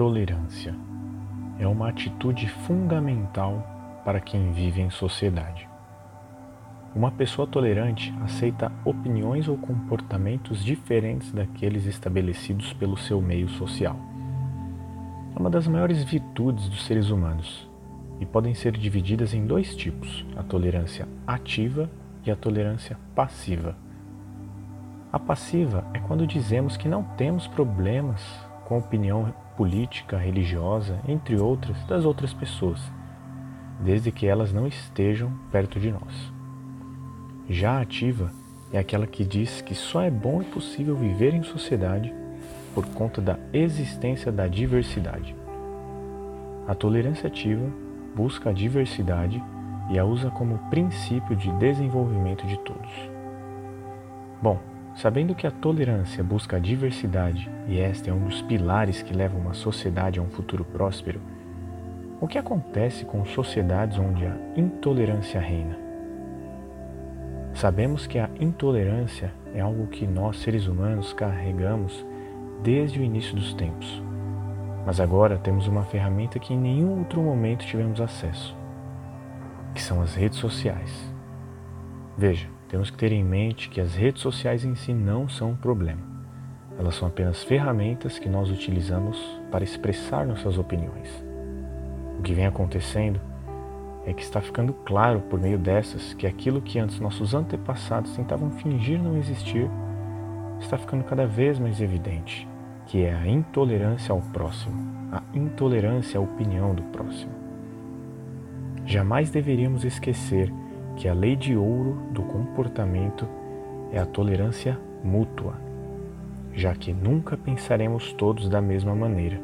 Tolerância é uma atitude fundamental para quem vive em sociedade. Uma pessoa tolerante aceita opiniões ou comportamentos diferentes daqueles estabelecidos pelo seu meio social. É uma das maiores virtudes dos seres humanos e podem ser divididas em dois tipos: a tolerância ativa e a tolerância passiva. A passiva é quando dizemos que não temos problemas com a opinião política, religiosa, entre outras, das outras pessoas, desde que elas não estejam perto de nós. Já a ativa é aquela que diz que só é bom e possível viver em sociedade por conta da existência da diversidade. A tolerância ativa busca a diversidade e a usa como princípio de desenvolvimento de todos. Bom, Sabendo que a tolerância busca a diversidade e este é um dos pilares que levam uma sociedade a um futuro próspero, o que acontece com sociedades onde a intolerância reina? Sabemos que a intolerância é algo que nós, seres humanos, carregamos desde o início dos tempos. Mas agora temos uma ferramenta que em nenhum outro momento tivemos acesso, que são as redes sociais. Veja, temos que ter em mente que as redes sociais em si não são um problema. Elas são apenas ferramentas que nós utilizamos para expressar nossas opiniões. O que vem acontecendo é que está ficando claro por meio dessas que aquilo que antes nossos antepassados tentavam fingir não existir está ficando cada vez mais evidente, que é a intolerância ao próximo, a intolerância à opinião do próximo. Jamais deveríamos esquecer que a lei de ouro do comportamento é a tolerância mútua, já que nunca pensaremos todos da mesma maneira.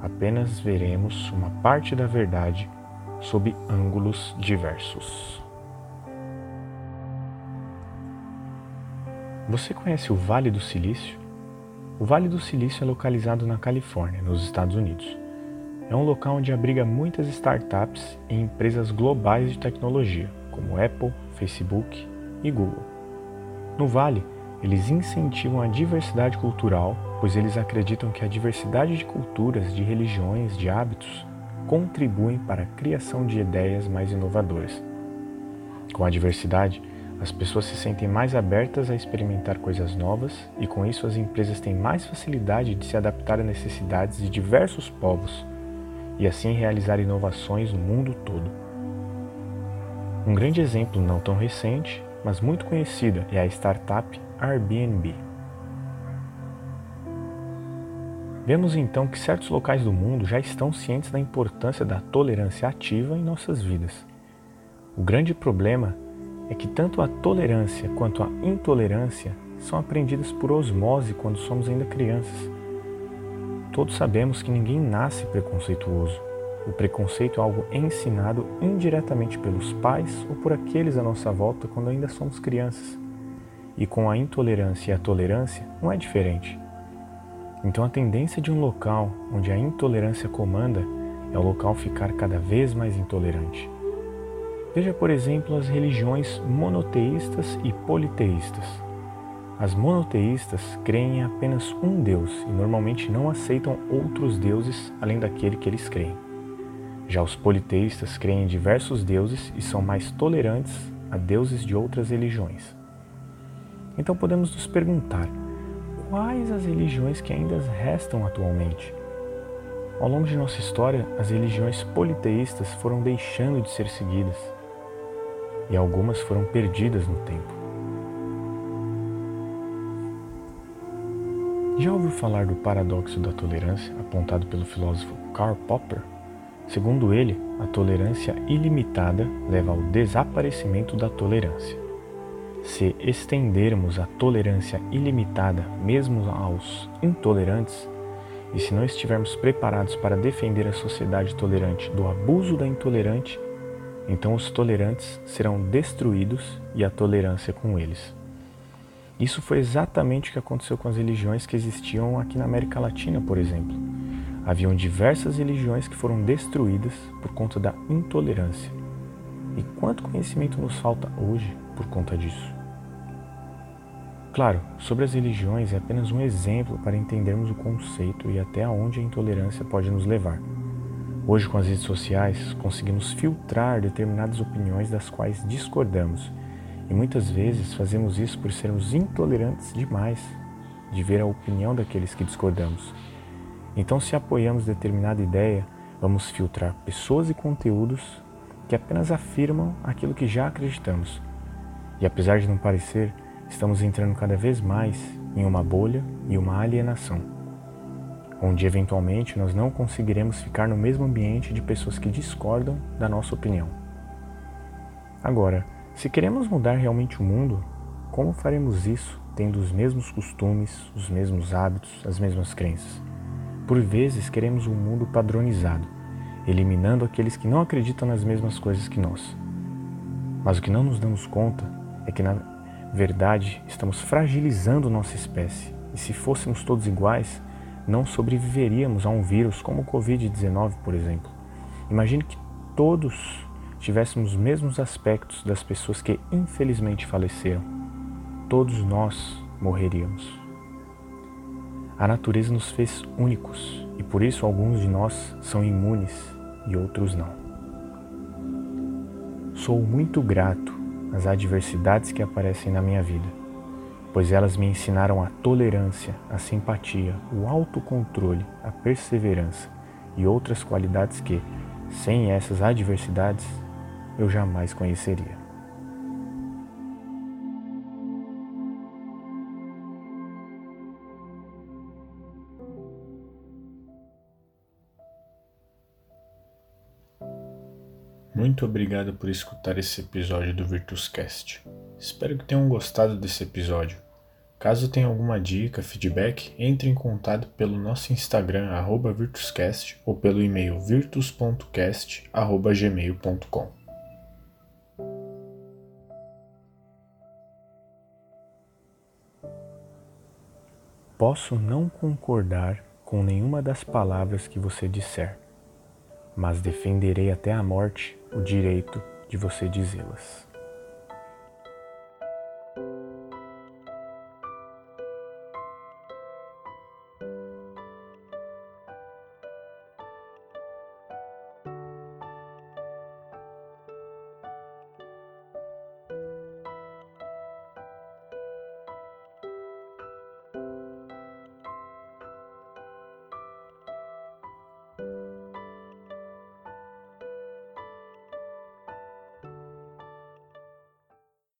Apenas veremos uma parte da verdade sob ângulos diversos. Você conhece o Vale do Silício? O Vale do Silício é localizado na Califórnia, nos Estados Unidos. É um local onde abriga muitas startups e empresas globais de tecnologia como Apple, Facebook e Google. No Vale, eles incentivam a diversidade cultural, pois eles acreditam que a diversidade de culturas, de religiões, de hábitos contribuem para a criação de ideias mais inovadoras. Com a diversidade, as pessoas se sentem mais abertas a experimentar coisas novas e, com isso, as empresas têm mais facilidade de se adaptar às necessidades de diversos povos e, assim, realizar inovações no mundo todo. Um grande exemplo não tão recente, mas muito conhecida, é a startup Airbnb. Vemos então que certos locais do mundo já estão cientes da importância da tolerância ativa em nossas vidas. O grande problema é que tanto a tolerância quanto a intolerância são aprendidas por osmose quando somos ainda crianças. Todos sabemos que ninguém nasce preconceituoso. O preconceito é algo ensinado indiretamente pelos pais ou por aqueles à nossa volta quando ainda somos crianças. E com a intolerância e a tolerância não é diferente. Então a tendência de um local onde a intolerância comanda é o local ficar cada vez mais intolerante. Veja, por exemplo, as religiões monoteístas e politeístas. As monoteístas creem em apenas um Deus e normalmente não aceitam outros deuses além daquele que eles creem. Já os politeístas creem em diversos deuses e são mais tolerantes a deuses de outras religiões. Então podemos nos perguntar: quais as religiões que ainda restam atualmente? Ao longo de nossa história, as religiões politeístas foram deixando de ser seguidas e algumas foram perdidas no tempo. Já ouviu falar do paradoxo da tolerância apontado pelo filósofo Karl Popper? Segundo ele, a tolerância ilimitada leva ao desaparecimento da tolerância. se estendermos a tolerância ilimitada mesmo aos intolerantes, e se não estivermos preparados para defender a sociedade tolerante do abuso da intolerante, então os tolerantes serão destruídos e a tolerância com eles. Isso foi exatamente o que aconteceu com as religiões que existiam aqui na América Latina, por exemplo. Haviam diversas religiões que foram destruídas por conta da intolerância. E quanto conhecimento nos falta hoje por conta disso? Claro, sobre as religiões é apenas um exemplo para entendermos o conceito e até onde a intolerância pode nos levar. Hoje, com as redes sociais, conseguimos filtrar determinadas opiniões das quais discordamos e muitas vezes fazemos isso por sermos intolerantes demais de ver a opinião daqueles que discordamos. Então, se apoiamos determinada ideia, vamos filtrar pessoas e conteúdos que apenas afirmam aquilo que já acreditamos. E apesar de não parecer, estamos entrando cada vez mais em uma bolha e uma alienação, onde eventualmente nós não conseguiremos ficar no mesmo ambiente de pessoas que discordam da nossa opinião. Agora, se queremos mudar realmente o mundo, como faremos isso tendo os mesmos costumes, os mesmos hábitos, as mesmas crenças? Por vezes queremos um mundo padronizado, eliminando aqueles que não acreditam nas mesmas coisas que nós. Mas o que não nos damos conta é que, na verdade, estamos fragilizando nossa espécie. E se fôssemos todos iguais, não sobreviveríamos a um vírus como o Covid-19, por exemplo. Imagine que todos tivéssemos os mesmos aspectos das pessoas que infelizmente faleceram. Todos nós morreríamos. A natureza nos fez únicos e por isso alguns de nós são imunes e outros não. Sou muito grato as adversidades que aparecem na minha vida, pois elas me ensinaram a tolerância, a simpatia, o autocontrole, a perseverança e outras qualidades que, sem essas adversidades, eu jamais conheceria. Muito obrigado por escutar esse episódio do Virtuscast. Espero que tenham gostado desse episódio. Caso tenha alguma dica, feedback, entre em contato pelo nosso Instagram @virtuscast ou pelo e-mail virtus.cast@gmail.com. Posso não concordar com nenhuma das palavras que você disser, mas defenderei até a morte o direito de você dizê-las.